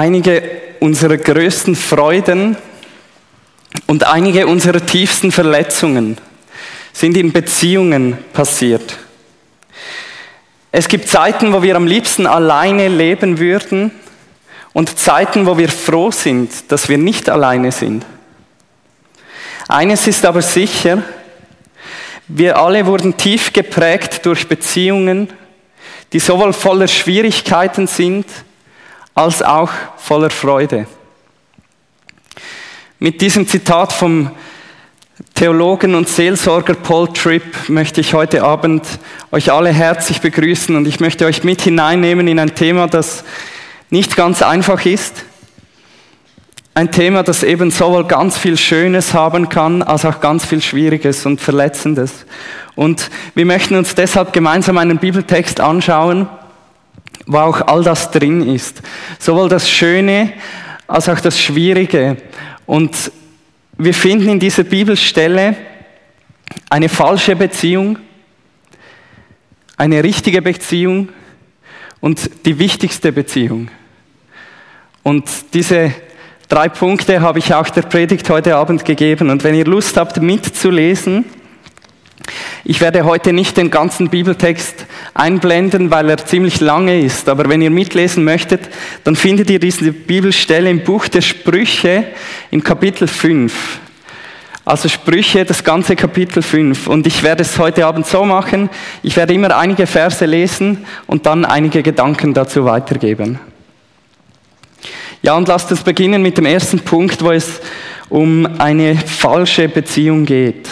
Einige unserer größten Freuden und einige unserer tiefsten Verletzungen sind in Beziehungen passiert. Es gibt Zeiten, wo wir am liebsten alleine leben würden und Zeiten, wo wir froh sind, dass wir nicht alleine sind. Eines ist aber sicher, wir alle wurden tief geprägt durch Beziehungen, die sowohl voller Schwierigkeiten sind, als auch voller Freude. Mit diesem Zitat vom Theologen und Seelsorger Paul Tripp möchte ich heute Abend euch alle herzlich begrüßen und ich möchte euch mit hineinnehmen in ein Thema, das nicht ganz einfach ist. Ein Thema, das eben sowohl ganz viel Schönes haben kann, als auch ganz viel Schwieriges und Verletzendes. Und wir möchten uns deshalb gemeinsam einen Bibeltext anschauen, wo auch all das drin ist. Sowohl das Schöne als auch das Schwierige. Und wir finden in dieser Bibelstelle eine falsche Beziehung, eine richtige Beziehung und die wichtigste Beziehung. Und diese drei Punkte habe ich auch der Predigt heute Abend gegeben. Und wenn ihr Lust habt, mitzulesen, ich werde heute nicht den ganzen Bibeltext einblenden, weil er ziemlich lange ist. Aber wenn ihr mitlesen möchtet, dann findet ihr diese Bibelstelle im Buch der Sprüche im Kapitel 5. Also Sprüche, das ganze Kapitel 5. Und ich werde es heute Abend so machen, ich werde immer einige Verse lesen und dann einige Gedanken dazu weitergeben. Ja, und lasst uns beginnen mit dem ersten Punkt, wo es um eine falsche Beziehung geht.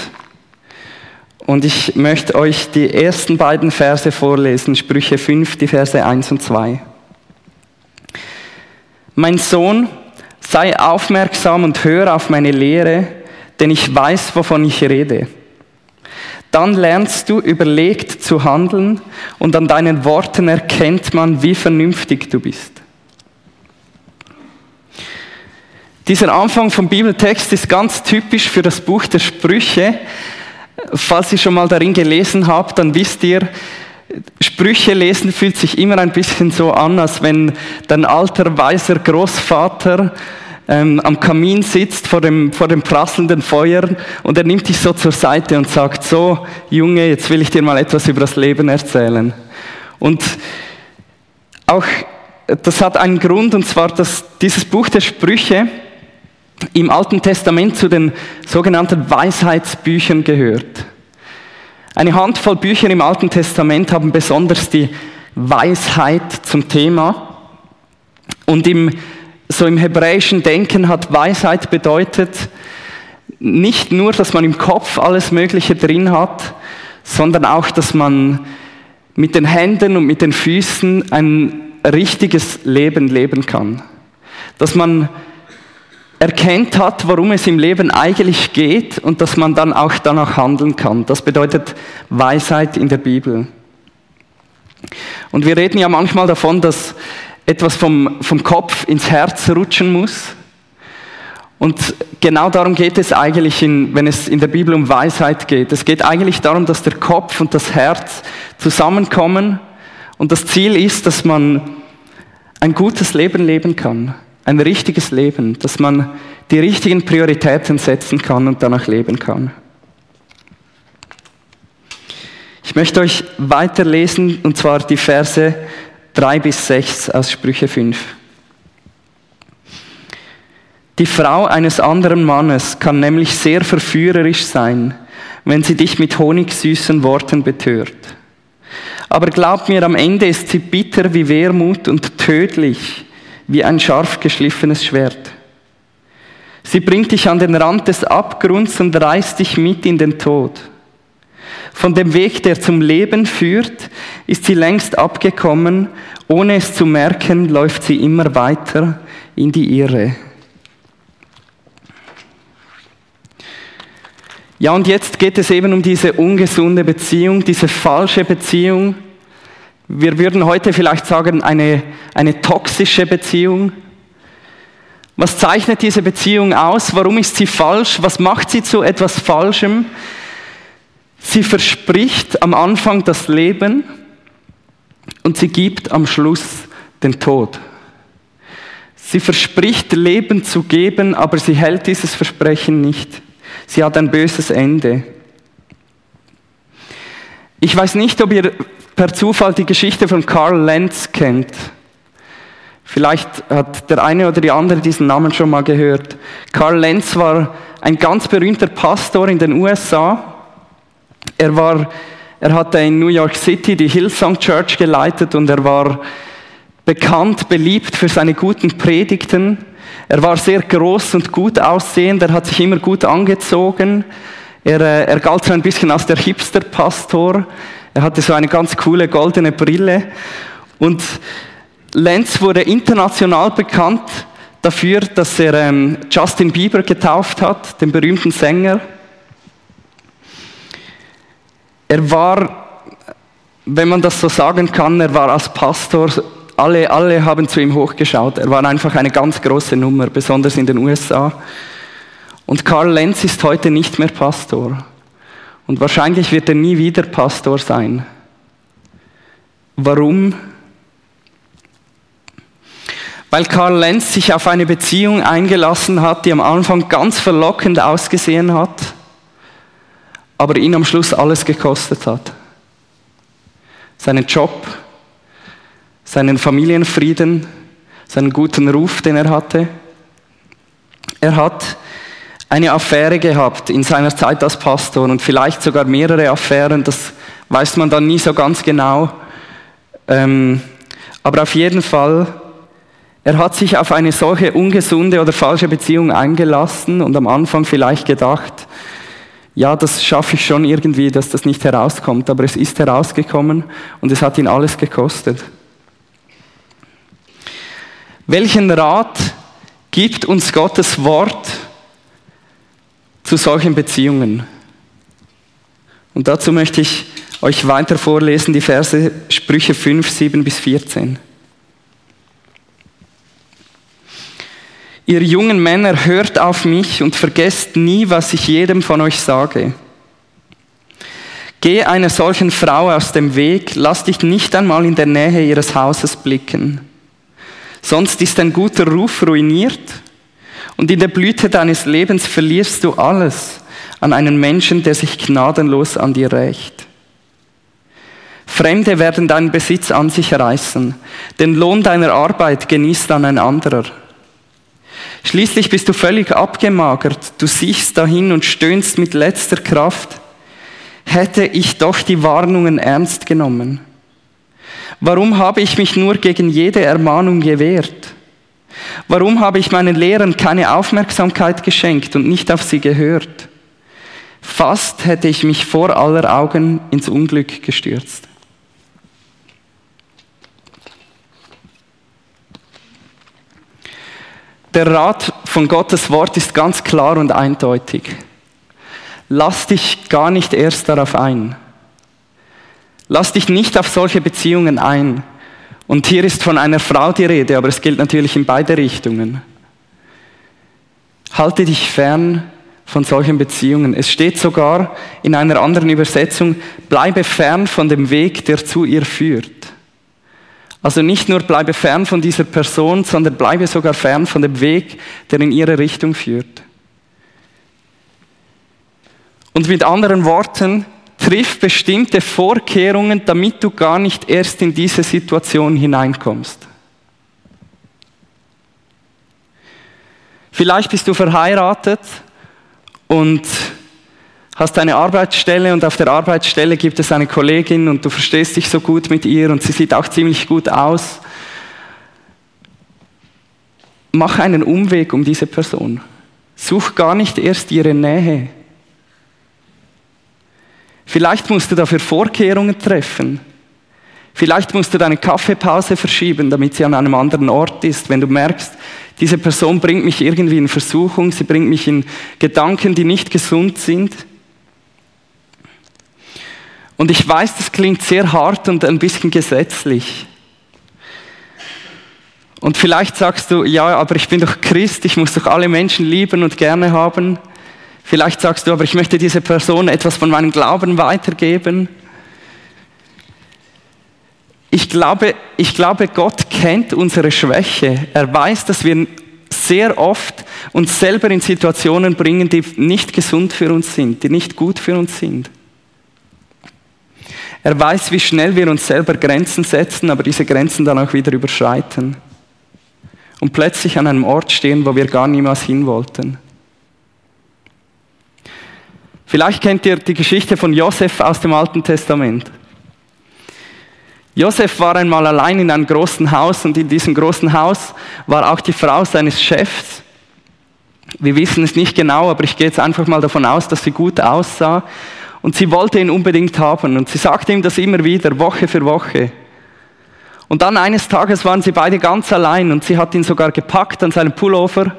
Und ich möchte euch die ersten beiden Verse vorlesen, Sprüche 5, die Verse 1 und 2. Mein Sohn, sei aufmerksam und hör auf meine Lehre, denn ich weiß, wovon ich rede. Dann lernst du überlegt zu handeln und an deinen Worten erkennt man, wie vernünftig du bist. Dieser Anfang vom Bibeltext ist ganz typisch für das Buch der Sprüche. Falls ihr schon mal darin gelesen habt, dann wisst ihr, Sprüche lesen fühlt sich immer ein bisschen so an, als wenn dein alter weiser Großvater ähm, am Kamin sitzt vor dem, vor dem prasselnden Feuer und er nimmt dich so zur Seite und sagt, so Junge, jetzt will ich dir mal etwas über das Leben erzählen. Und auch das hat einen Grund, und zwar, dass dieses Buch der Sprüche im Alten Testament zu den sogenannten Weisheitsbüchern gehört. Eine Handvoll Bücher im Alten Testament haben besonders die Weisheit zum Thema. Und im, so im hebräischen Denken hat Weisheit bedeutet, nicht nur, dass man im Kopf alles Mögliche drin hat, sondern auch, dass man mit den Händen und mit den Füßen ein richtiges Leben leben kann. Dass man erkennt hat, worum es im Leben eigentlich geht und dass man dann auch danach handeln kann. Das bedeutet Weisheit in der Bibel. Und wir reden ja manchmal davon, dass etwas vom, vom Kopf ins Herz rutschen muss. Und genau darum geht es eigentlich, in, wenn es in der Bibel um Weisheit geht. Es geht eigentlich darum, dass der Kopf und das Herz zusammenkommen und das Ziel ist, dass man ein gutes Leben leben kann ein richtiges Leben, dass man die richtigen Prioritäten setzen kann und danach leben kann. Ich möchte euch weiterlesen, und zwar die Verse 3 bis 6 aus Sprüche 5. Die Frau eines anderen Mannes kann nämlich sehr verführerisch sein, wenn sie dich mit honigsüßen Worten betört. Aber glaub mir, am Ende ist sie bitter wie Wermut und tödlich wie ein scharf geschliffenes Schwert. Sie bringt dich an den Rand des Abgrunds und reißt dich mit in den Tod. Von dem Weg, der zum Leben führt, ist sie längst abgekommen. Ohne es zu merken, läuft sie immer weiter in die Irre. Ja, und jetzt geht es eben um diese ungesunde Beziehung, diese falsche Beziehung, wir würden heute vielleicht sagen, eine, eine toxische Beziehung. Was zeichnet diese Beziehung aus? Warum ist sie falsch? Was macht sie zu etwas Falschem? Sie verspricht am Anfang das Leben und sie gibt am Schluss den Tod. Sie verspricht Leben zu geben, aber sie hält dieses Versprechen nicht. Sie hat ein böses Ende. Ich weiß nicht, ob ihr per Zufall die Geschichte von Karl Lenz kennt. Vielleicht hat der eine oder die andere diesen Namen schon mal gehört. Karl Lenz war ein ganz berühmter Pastor in den USA. Er war, er hatte in New York City die Hillsong Church geleitet und er war bekannt, beliebt für seine guten Predigten. Er war sehr groß und gut aussehend, er hat sich immer gut angezogen. Er, äh, er galt so ein bisschen als der Hipster-Pastor. Er hatte so eine ganz coole goldene Brille. Und Lenz wurde international bekannt dafür, dass er ähm, Justin Bieber getauft hat, den berühmten Sänger. Er war, wenn man das so sagen kann, er war als Pastor alle, alle haben zu ihm hochgeschaut. Er war einfach eine ganz große Nummer, besonders in den USA. Und Karl Lenz ist heute nicht mehr Pastor. Und wahrscheinlich wird er nie wieder Pastor sein. Warum? Weil Karl Lenz sich auf eine Beziehung eingelassen hat, die am Anfang ganz verlockend ausgesehen hat, aber ihn am Schluss alles gekostet hat. Seinen Job, seinen Familienfrieden, seinen guten Ruf, den er hatte. Er hat eine Affäre gehabt in seiner Zeit als Pastor und vielleicht sogar mehrere Affären, das weiß man dann nie so ganz genau. Ähm, aber auf jeden Fall, er hat sich auf eine solche ungesunde oder falsche Beziehung eingelassen und am Anfang vielleicht gedacht, ja, das schaffe ich schon irgendwie, dass das nicht herauskommt, aber es ist herausgekommen und es hat ihn alles gekostet. Welchen Rat gibt uns Gottes Wort zu solchen Beziehungen? Und dazu möchte ich euch weiter vorlesen, die Verse Sprüche 5, 7 bis 14. Ihr jungen Männer, hört auf mich und vergesst nie, was ich jedem von euch sage. Geh einer solchen Frau aus dem Weg, lass dich nicht einmal in der Nähe ihres Hauses blicken. Sonst ist dein guter Ruf ruiniert und in der Blüte deines Lebens verlierst du alles an einen Menschen, der sich gnadenlos an dir rächt. Fremde werden deinen Besitz an sich reißen, den Lohn deiner Arbeit genießt dann ein anderer. Schließlich bist du völlig abgemagert, du siehst dahin und stöhnst mit letzter Kraft. Hätte ich doch die Warnungen ernst genommen. Warum habe ich mich nur gegen jede Ermahnung gewehrt? Warum habe ich meinen Lehrern keine Aufmerksamkeit geschenkt und nicht auf sie gehört? Fast hätte ich mich vor aller Augen ins Unglück gestürzt. Der Rat von Gottes Wort ist ganz klar und eindeutig. Lass dich gar nicht erst darauf ein. Lass dich nicht auf solche Beziehungen ein. Und hier ist von einer Frau die Rede, aber es gilt natürlich in beide Richtungen. Halte dich fern von solchen Beziehungen. Es steht sogar in einer anderen Übersetzung, bleibe fern von dem Weg, der zu ihr führt. Also nicht nur bleibe fern von dieser Person, sondern bleibe sogar fern von dem Weg, der in ihre Richtung führt. Und mit anderen Worten, triff bestimmte Vorkehrungen, damit du gar nicht erst in diese Situation hineinkommst. Vielleicht bist du verheiratet und hast eine Arbeitsstelle und auf der Arbeitsstelle gibt es eine Kollegin und du verstehst dich so gut mit ihr und sie sieht auch ziemlich gut aus. Mach einen Umweg um diese Person. Such gar nicht erst ihre Nähe. Vielleicht musst du dafür Vorkehrungen treffen. Vielleicht musst du deine Kaffeepause verschieben, damit sie an einem anderen Ort ist. Wenn du merkst, diese Person bringt mich irgendwie in Versuchung, sie bringt mich in Gedanken, die nicht gesund sind. Und ich weiß, das klingt sehr hart und ein bisschen gesetzlich. Und vielleicht sagst du, ja, aber ich bin doch Christ, ich muss doch alle Menschen lieben und gerne haben. Vielleicht sagst du, aber ich möchte dieser Person etwas von meinem Glauben weitergeben. Ich glaube, ich glaube, Gott kennt unsere Schwäche. Er weiß, dass wir sehr oft uns selber in Situationen bringen, die nicht gesund für uns sind, die nicht gut für uns sind. Er weiß, wie schnell wir uns selber Grenzen setzen, aber diese Grenzen dann auch wieder überschreiten. Und plötzlich an einem Ort stehen, wo wir gar niemals hin wollten. Vielleicht kennt ihr die Geschichte von Josef aus dem Alten Testament. Josef war einmal allein in einem großen Haus und in diesem großen Haus war auch die Frau seines Chefs. Wir wissen es nicht genau, aber ich gehe jetzt einfach mal davon aus, dass sie gut aussah und sie wollte ihn unbedingt haben und sie sagte ihm das immer wieder, Woche für Woche. Und dann eines Tages waren sie beide ganz allein und sie hat ihn sogar gepackt an seinem Pullover.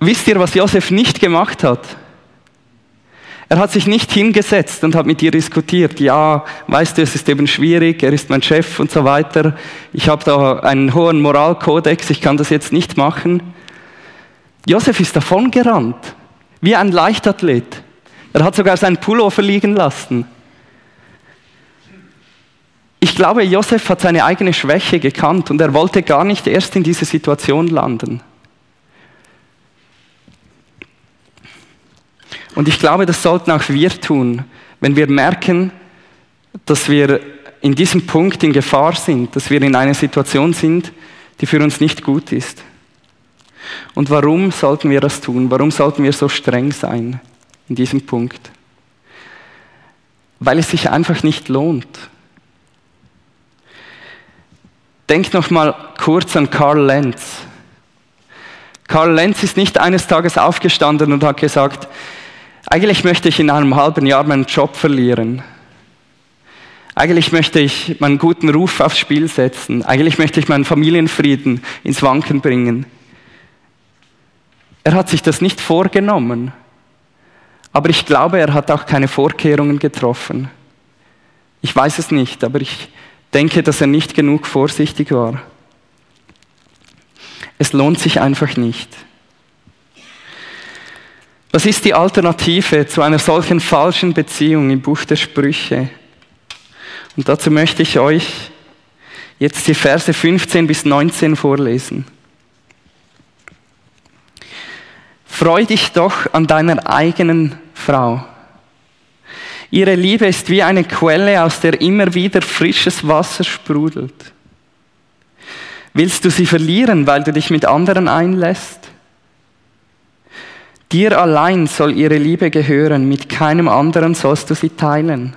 Wisst ihr, was Josef nicht gemacht hat? Er hat sich nicht hingesetzt und hat mit ihr diskutiert. Ja, weißt du, es ist eben schwierig, er ist mein Chef und so weiter. Ich habe da einen hohen Moralkodex, ich kann das jetzt nicht machen. Josef ist davon gerannt, wie ein Leichtathlet. Er hat sogar seinen Pullover liegen lassen. Ich glaube, Josef hat seine eigene Schwäche gekannt und er wollte gar nicht erst in diese Situation landen. Und ich glaube, das sollten auch wir tun, wenn wir merken, dass wir in diesem Punkt in Gefahr sind, dass wir in einer Situation sind, die für uns nicht gut ist. Und warum sollten wir das tun? Warum sollten wir so streng sein in diesem Punkt? Weil es sich einfach nicht lohnt. Denkt noch mal kurz an Karl Lenz. Karl Lenz ist nicht eines Tages aufgestanden und hat gesagt, eigentlich möchte ich in einem halben Jahr meinen Job verlieren. Eigentlich möchte ich meinen guten Ruf aufs Spiel setzen. Eigentlich möchte ich meinen Familienfrieden ins Wanken bringen. Er hat sich das nicht vorgenommen. Aber ich glaube, er hat auch keine Vorkehrungen getroffen. Ich weiß es nicht, aber ich denke, dass er nicht genug vorsichtig war. Es lohnt sich einfach nicht. Was ist die Alternative zu einer solchen falschen Beziehung im Buch der Sprüche? Und dazu möchte ich euch jetzt die Verse 15 bis 19 vorlesen. Freu dich doch an deiner eigenen Frau. Ihre Liebe ist wie eine Quelle, aus der immer wieder frisches Wasser sprudelt. Willst du sie verlieren, weil du dich mit anderen einlässt? Dir allein soll ihre Liebe gehören, mit keinem anderen sollst du sie teilen.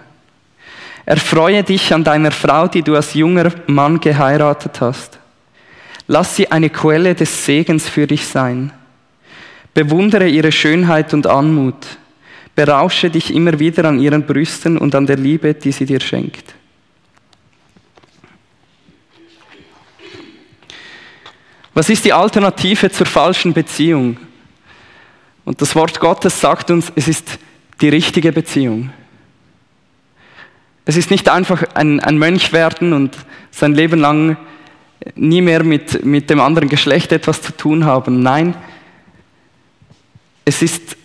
Erfreue dich an deiner Frau, die du als junger Mann geheiratet hast. Lass sie eine Quelle des Segens für dich sein. Bewundere ihre Schönheit und Anmut. Berausche dich immer wieder an ihren Brüsten und an der Liebe, die sie dir schenkt. Was ist die Alternative zur falschen Beziehung? Und das Wort Gottes sagt uns, es ist die richtige Beziehung. Es ist nicht einfach ein, ein Mönch werden und sein Leben lang nie mehr mit, mit dem anderen Geschlecht etwas zu tun haben. Nein, es ist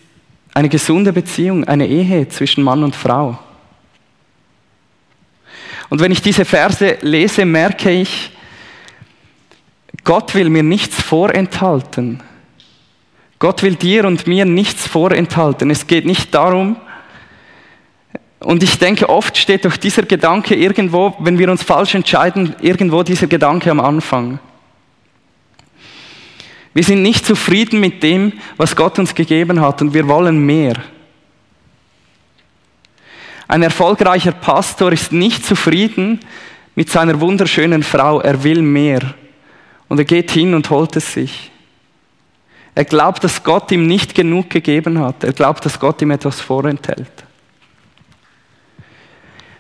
eine gesunde Beziehung, eine Ehe zwischen Mann und Frau. Und wenn ich diese Verse lese, merke ich, Gott will mir nichts vorenthalten. Gott will dir und mir nichts vorenthalten. Es geht nicht darum, und ich denke, oft steht doch dieser Gedanke irgendwo, wenn wir uns falsch entscheiden, irgendwo dieser Gedanke am Anfang. Wir sind nicht zufrieden mit dem, was Gott uns gegeben hat und wir wollen mehr. Ein erfolgreicher Pastor ist nicht zufrieden mit seiner wunderschönen Frau, er will mehr. Und er geht hin und holt es sich. Er glaubt, dass Gott ihm nicht genug gegeben hat. Er glaubt, dass Gott ihm etwas vorenthält.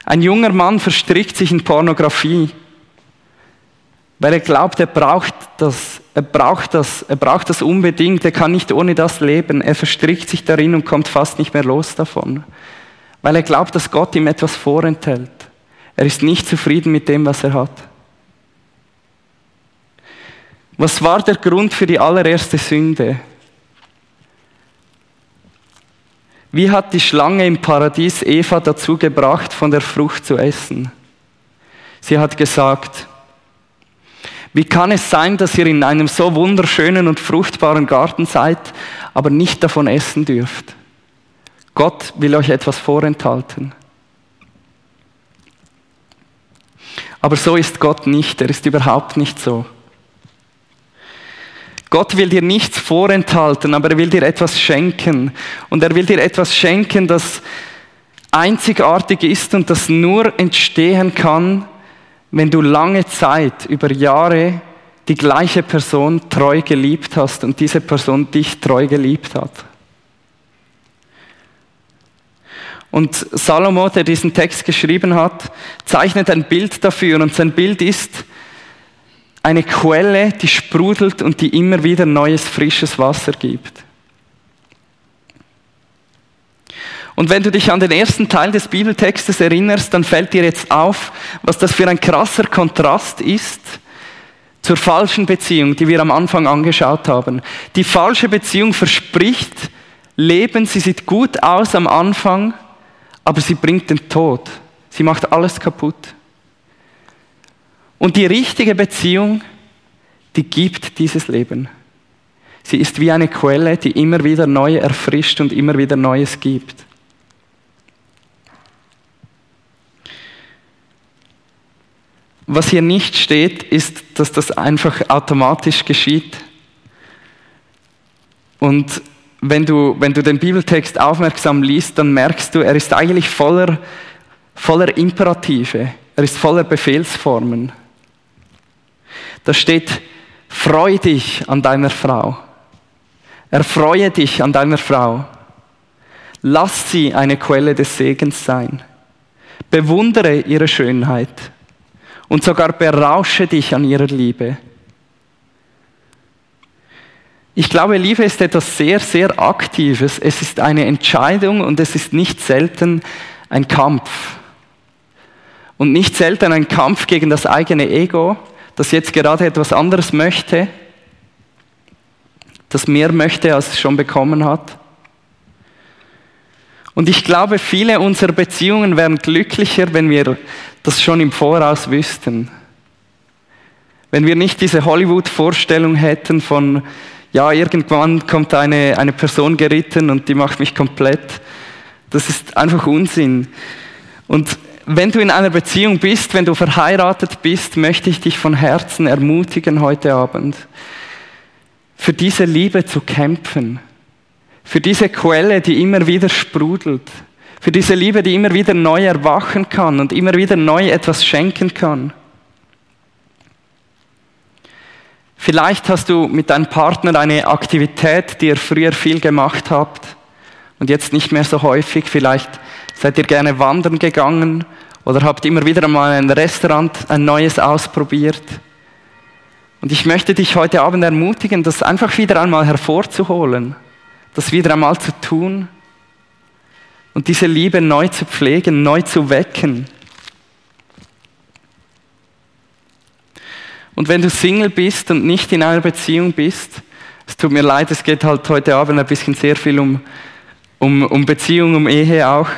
Ein junger Mann verstrickt sich in Pornografie, weil er glaubt, er braucht das, er braucht das, er braucht das unbedingt, er kann nicht ohne das leben. Er verstrickt sich darin und kommt fast nicht mehr los davon, weil er glaubt, dass Gott ihm etwas vorenthält. Er ist nicht zufrieden mit dem, was er hat. Was war der Grund für die allererste Sünde? Wie hat die Schlange im Paradies Eva dazu gebracht, von der Frucht zu essen? Sie hat gesagt, wie kann es sein, dass ihr in einem so wunderschönen und fruchtbaren Garten seid, aber nicht davon essen dürft? Gott will euch etwas vorenthalten. Aber so ist Gott nicht, er ist überhaupt nicht so. Gott will dir nichts vorenthalten, aber er will dir etwas schenken. Und er will dir etwas schenken, das einzigartig ist und das nur entstehen kann, wenn du lange Zeit, über Jahre, die gleiche Person treu geliebt hast und diese Person dich treu geliebt hat. Und Salomo, der diesen Text geschrieben hat, zeichnet ein Bild dafür und sein Bild ist eine Quelle, die sprudelt und die immer wieder neues, frisches Wasser gibt. Und wenn du dich an den ersten Teil des Bibeltextes erinnerst, dann fällt dir jetzt auf, was das für ein krasser Kontrast ist zur falschen Beziehung, die wir am Anfang angeschaut haben. Die falsche Beziehung verspricht Leben, sie sieht gut aus am Anfang, aber sie bringt den Tod. Sie macht alles kaputt. Und die richtige Beziehung, die gibt dieses Leben. Sie ist wie eine Quelle, die immer wieder neu erfrischt und immer wieder Neues gibt. Was hier nicht steht, ist, dass das einfach automatisch geschieht. Und wenn du, wenn du den Bibeltext aufmerksam liest, dann merkst du, er ist eigentlich voller, voller Imperative. Er ist voller Befehlsformen. Da steht, freu dich an deiner Frau. Erfreue dich an deiner Frau. Lass sie eine Quelle des Segens sein. Bewundere ihre Schönheit und sogar berausche dich an ihrer Liebe. Ich glaube, Liebe ist etwas sehr, sehr Aktives. Es ist eine Entscheidung und es ist nicht selten ein Kampf. Und nicht selten ein Kampf gegen das eigene Ego, das jetzt gerade etwas anderes möchte, das mehr möchte, als es schon bekommen hat. Und ich glaube, viele unserer Beziehungen wären glücklicher, wenn wir das schon im Voraus wüssten. Wenn wir nicht diese Hollywood-Vorstellung hätten von, ja, irgendwann kommt eine, eine Person geritten und die macht mich komplett. Das ist einfach Unsinn. Und wenn du in einer Beziehung bist, wenn du verheiratet bist, möchte ich dich von Herzen ermutigen heute Abend, für diese Liebe zu kämpfen, für diese Quelle, die immer wieder sprudelt, für diese Liebe, die immer wieder neu erwachen kann und immer wieder neu etwas schenken kann. Vielleicht hast du mit deinem Partner eine Aktivität, die ihr früher viel gemacht habt und jetzt nicht mehr so häufig. Vielleicht seid ihr gerne wandern gegangen oder habt immer wieder einmal ein Restaurant, ein neues ausprobiert. Und ich möchte dich heute Abend ermutigen, das einfach wieder einmal hervorzuholen, das wieder einmal zu tun und diese Liebe neu zu pflegen, neu zu wecken. Und wenn du Single bist und nicht in einer Beziehung bist, es tut mir leid, es geht halt heute Abend ein bisschen sehr viel um, um, um Beziehung, um Ehe auch.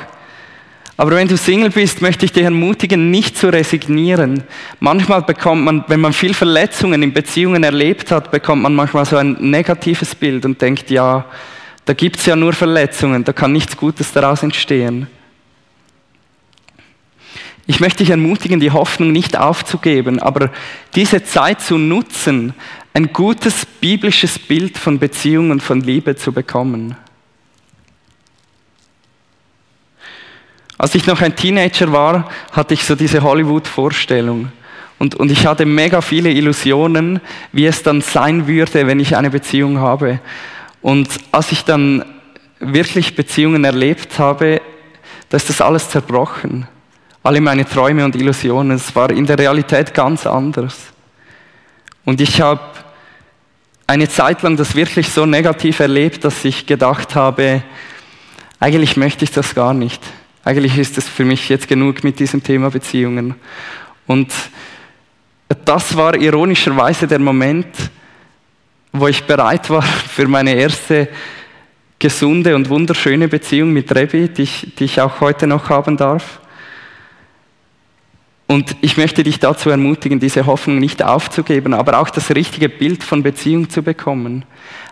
Aber wenn du Single bist, möchte ich dich ermutigen, nicht zu resignieren. Manchmal bekommt man, wenn man viel Verletzungen in Beziehungen erlebt hat, bekommt man manchmal so ein negatives Bild und denkt, ja, da gibt es ja nur Verletzungen, da kann nichts Gutes daraus entstehen. Ich möchte dich ermutigen, die Hoffnung nicht aufzugeben, aber diese Zeit zu nutzen, ein gutes biblisches Bild von Beziehung und von Liebe zu bekommen. Als ich noch ein Teenager war, hatte ich so diese Hollywood-Vorstellung. Und, und ich hatte mega viele Illusionen, wie es dann sein würde, wenn ich eine Beziehung habe. Und als ich dann wirklich Beziehungen erlebt habe, da ist das alles zerbrochen. Alle meine Träume und Illusionen, es war in der Realität ganz anders. Und ich habe eine Zeit lang das wirklich so negativ erlebt, dass ich gedacht habe, eigentlich möchte ich das gar nicht. Eigentlich ist es für mich jetzt genug mit diesem Thema Beziehungen. Und das war ironischerweise der Moment, wo ich bereit war für meine erste gesunde und wunderschöne Beziehung mit Rebi, die ich, die ich auch heute noch haben darf. Und ich möchte dich dazu ermutigen, diese Hoffnung nicht aufzugeben, aber auch das richtige Bild von Beziehung zu bekommen.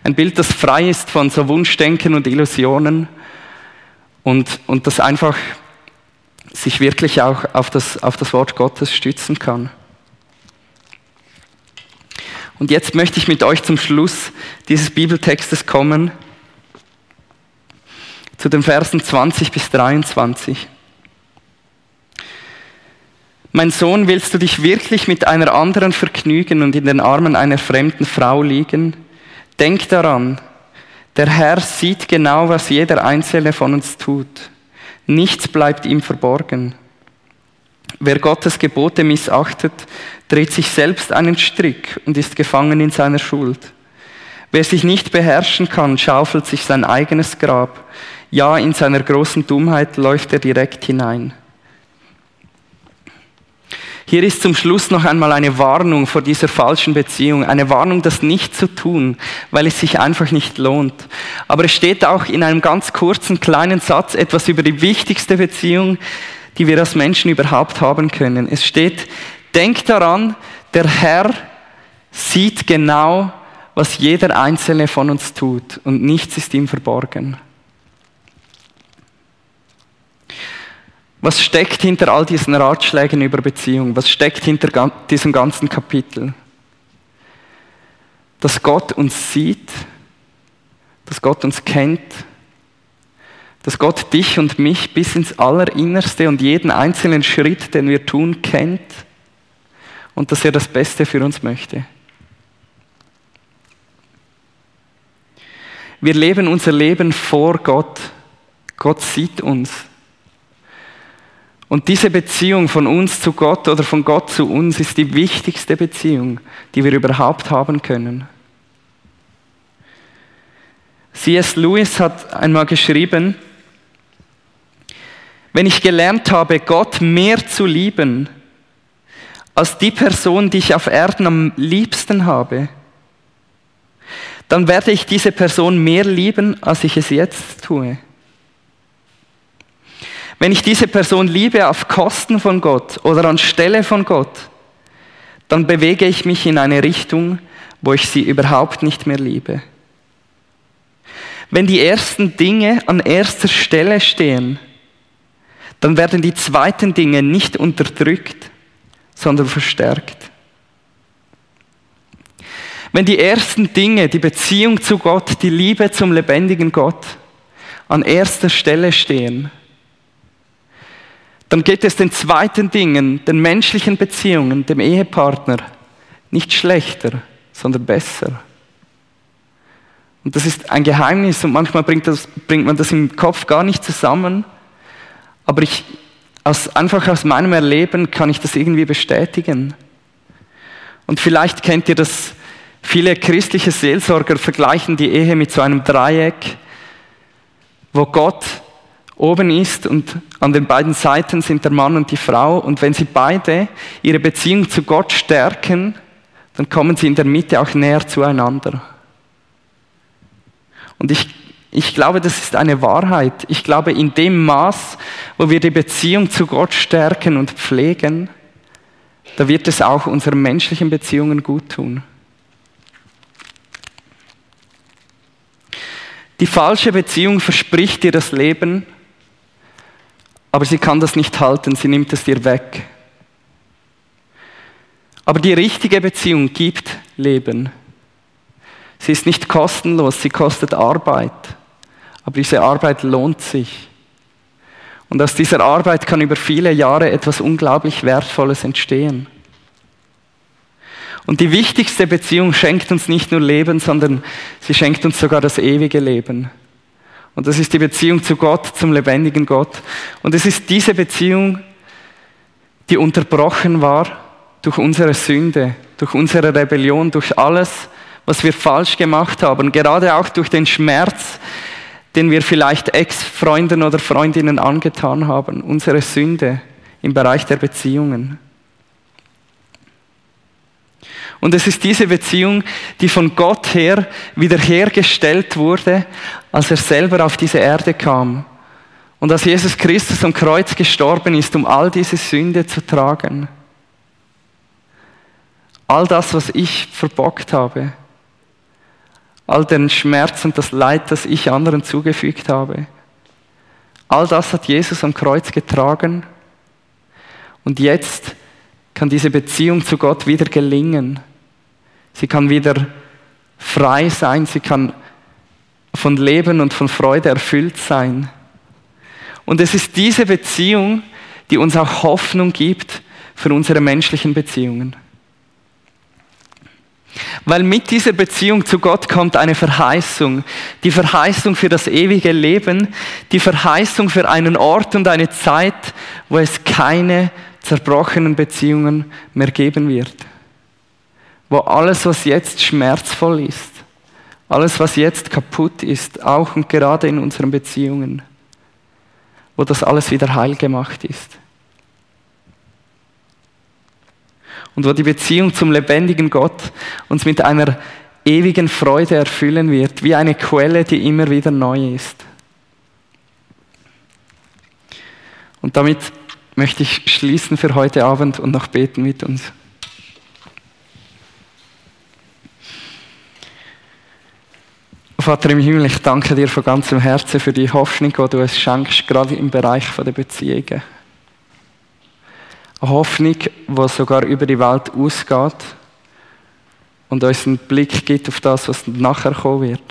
Ein Bild, das frei ist von so Wunschdenken und Illusionen und, und das einfach sich wirklich auch auf das, auf das Wort Gottes stützen kann. Und jetzt möchte ich mit euch zum Schluss dieses Bibeltextes kommen, zu den Versen 20 bis 23. Mein Sohn, willst du dich wirklich mit einer anderen vergnügen und in den Armen einer fremden Frau liegen? Denk daran, der Herr sieht genau, was jeder einzelne von uns tut. Nichts bleibt ihm verborgen. Wer Gottes Gebote missachtet, dreht sich selbst einen Strick und ist gefangen in seiner Schuld. Wer sich nicht beherrschen kann, schaufelt sich sein eigenes Grab. Ja, in seiner großen Dummheit läuft er direkt hinein. Hier ist zum Schluss noch einmal eine Warnung vor dieser falschen Beziehung, eine Warnung, das nicht zu tun, weil es sich einfach nicht lohnt. Aber es steht auch in einem ganz kurzen, kleinen Satz etwas über die wichtigste Beziehung, die wir als Menschen überhaupt haben können. Es steht, denk daran, der Herr sieht genau, was jeder einzelne von uns tut und nichts ist ihm verborgen. Was steckt hinter all diesen Ratschlägen über Beziehung? Was steckt hinter diesem ganzen Kapitel? Dass Gott uns sieht, dass Gott uns kennt, dass Gott dich und mich bis ins Allerinnerste und jeden einzelnen Schritt, den wir tun, kennt und dass er das Beste für uns möchte. Wir leben unser Leben vor Gott. Gott sieht uns. Und diese Beziehung von uns zu Gott oder von Gott zu uns ist die wichtigste Beziehung, die wir überhaupt haben können. C.S. Lewis hat einmal geschrieben, wenn ich gelernt habe, Gott mehr zu lieben als die Person, die ich auf Erden am liebsten habe, dann werde ich diese Person mehr lieben, als ich es jetzt tue. Wenn ich diese Person liebe auf Kosten von Gott oder anstelle von Gott, dann bewege ich mich in eine Richtung, wo ich sie überhaupt nicht mehr liebe. Wenn die ersten Dinge an erster Stelle stehen, dann werden die zweiten Dinge nicht unterdrückt, sondern verstärkt. Wenn die ersten Dinge, die Beziehung zu Gott, die Liebe zum lebendigen Gott an erster Stelle stehen, dann geht es den zweiten Dingen, den menschlichen Beziehungen, dem Ehepartner, nicht schlechter, sondern besser. Und das ist ein Geheimnis und manchmal bringt, das, bringt man das im Kopf gar nicht zusammen. Aber ich, aus, einfach aus meinem Erleben kann ich das irgendwie bestätigen. Und vielleicht kennt ihr das, viele christliche Seelsorger vergleichen die Ehe mit so einem Dreieck, wo Gott oben ist und an den beiden Seiten sind der Mann und die Frau. Und wenn sie beide ihre Beziehung zu Gott stärken, dann kommen sie in der Mitte auch näher zueinander. Und ich, ich glaube, das ist eine Wahrheit. Ich glaube, in dem Maß, wo wir die Beziehung zu Gott stärken und pflegen, da wird es auch unseren menschlichen Beziehungen gut tun. Die falsche Beziehung verspricht dir das Leben, aber sie kann das nicht halten, sie nimmt es dir weg. Aber die richtige Beziehung gibt Leben. Sie ist nicht kostenlos, sie kostet Arbeit. Aber diese Arbeit lohnt sich. Und aus dieser Arbeit kann über viele Jahre etwas unglaublich Wertvolles entstehen. Und die wichtigste Beziehung schenkt uns nicht nur Leben, sondern sie schenkt uns sogar das ewige Leben. Und das ist die Beziehung zu Gott, zum lebendigen Gott. Und es ist diese Beziehung, die unterbrochen war durch unsere Sünde, durch unsere Rebellion, durch alles, was wir falsch gemacht haben, gerade auch durch den Schmerz, den wir vielleicht Ex-Freunden oder Freundinnen angetan haben, unsere Sünde im Bereich der Beziehungen. Und es ist diese Beziehung, die von Gott her wiederhergestellt wurde, als er selber auf diese Erde kam Und dass Jesus Christus am Kreuz gestorben ist, um all diese Sünde zu tragen. All das, was ich verbockt habe. All den Schmerz und das Leid, das ich anderen zugefügt habe. All das hat Jesus am Kreuz getragen. Und jetzt kann diese Beziehung zu Gott wieder gelingen. Sie kann wieder frei sein, sie kann von Leben und von Freude erfüllt sein. Und es ist diese Beziehung, die uns auch Hoffnung gibt für unsere menschlichen Beziehungen. Weil mit dieser Beziehung zu Gott kommt eine Verheißung. Die Verheißung für das ewige Leben, die Verheißung für einen Ort und eine Zeit, wo es keine zerbrochenen Beziehungen mehr geben wird. Wo alles, was jetzt schmerzvoll ist, alles, was jetzt kaputt ist, auch und gerade in unseren Beziehungen, wo das alles wieder heil gemacht ist. Und wo die Beziehung zum lebendigen Gott uns mit einer ewigen Freude erfüllen wird, wie eine Quelle, die immer wieder neu ist. Und damit möchte ich schließen für heute Abend und noch beten mit uns. Vater im Himmel, ich danke dir von ganzem Herzen für die Hoffnung, die du uns schenkst, gerade im Bereich der Beziehungen. Eine Hoffnung, die sogar über die Welt ausgeht und uns einen Blick gibt auf das, was nachher kommen wird.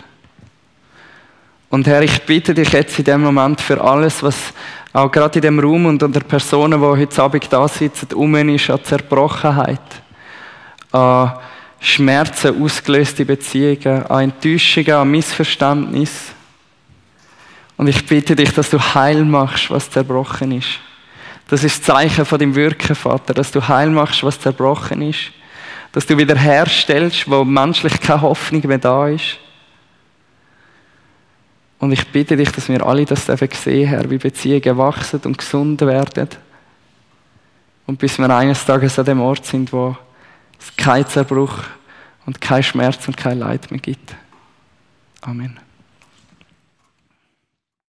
Und Herr, ich bitte dich jetzt in dem Moment für alles, was auch gerade in dem Raum und unter Personen, die heute Abend da sitzen, um ist an Zerbrochenheit, an Schmerzen ausgelöste Beziehungen, an Enttäuschungen, an Missverständnis. Und ich bitte dich, dass du heil machst, was zerbrochen ist. Das ist das Zeichen von dem Wirken, Vater, dass du heil machst, was zerbrochen ist. Dass du wieder herstellst, wo menschlich keine Hoffnung mehr da ist. Und ich bitte dich, dass wir alle das sehen, Herr, wie Beziehungen wachsen und gesund werden. Und bis wir eines Tages an dem Ort sind, wo es keinen Zerbruch und kein Schmerz und kein Leid mehr gibt. Amen.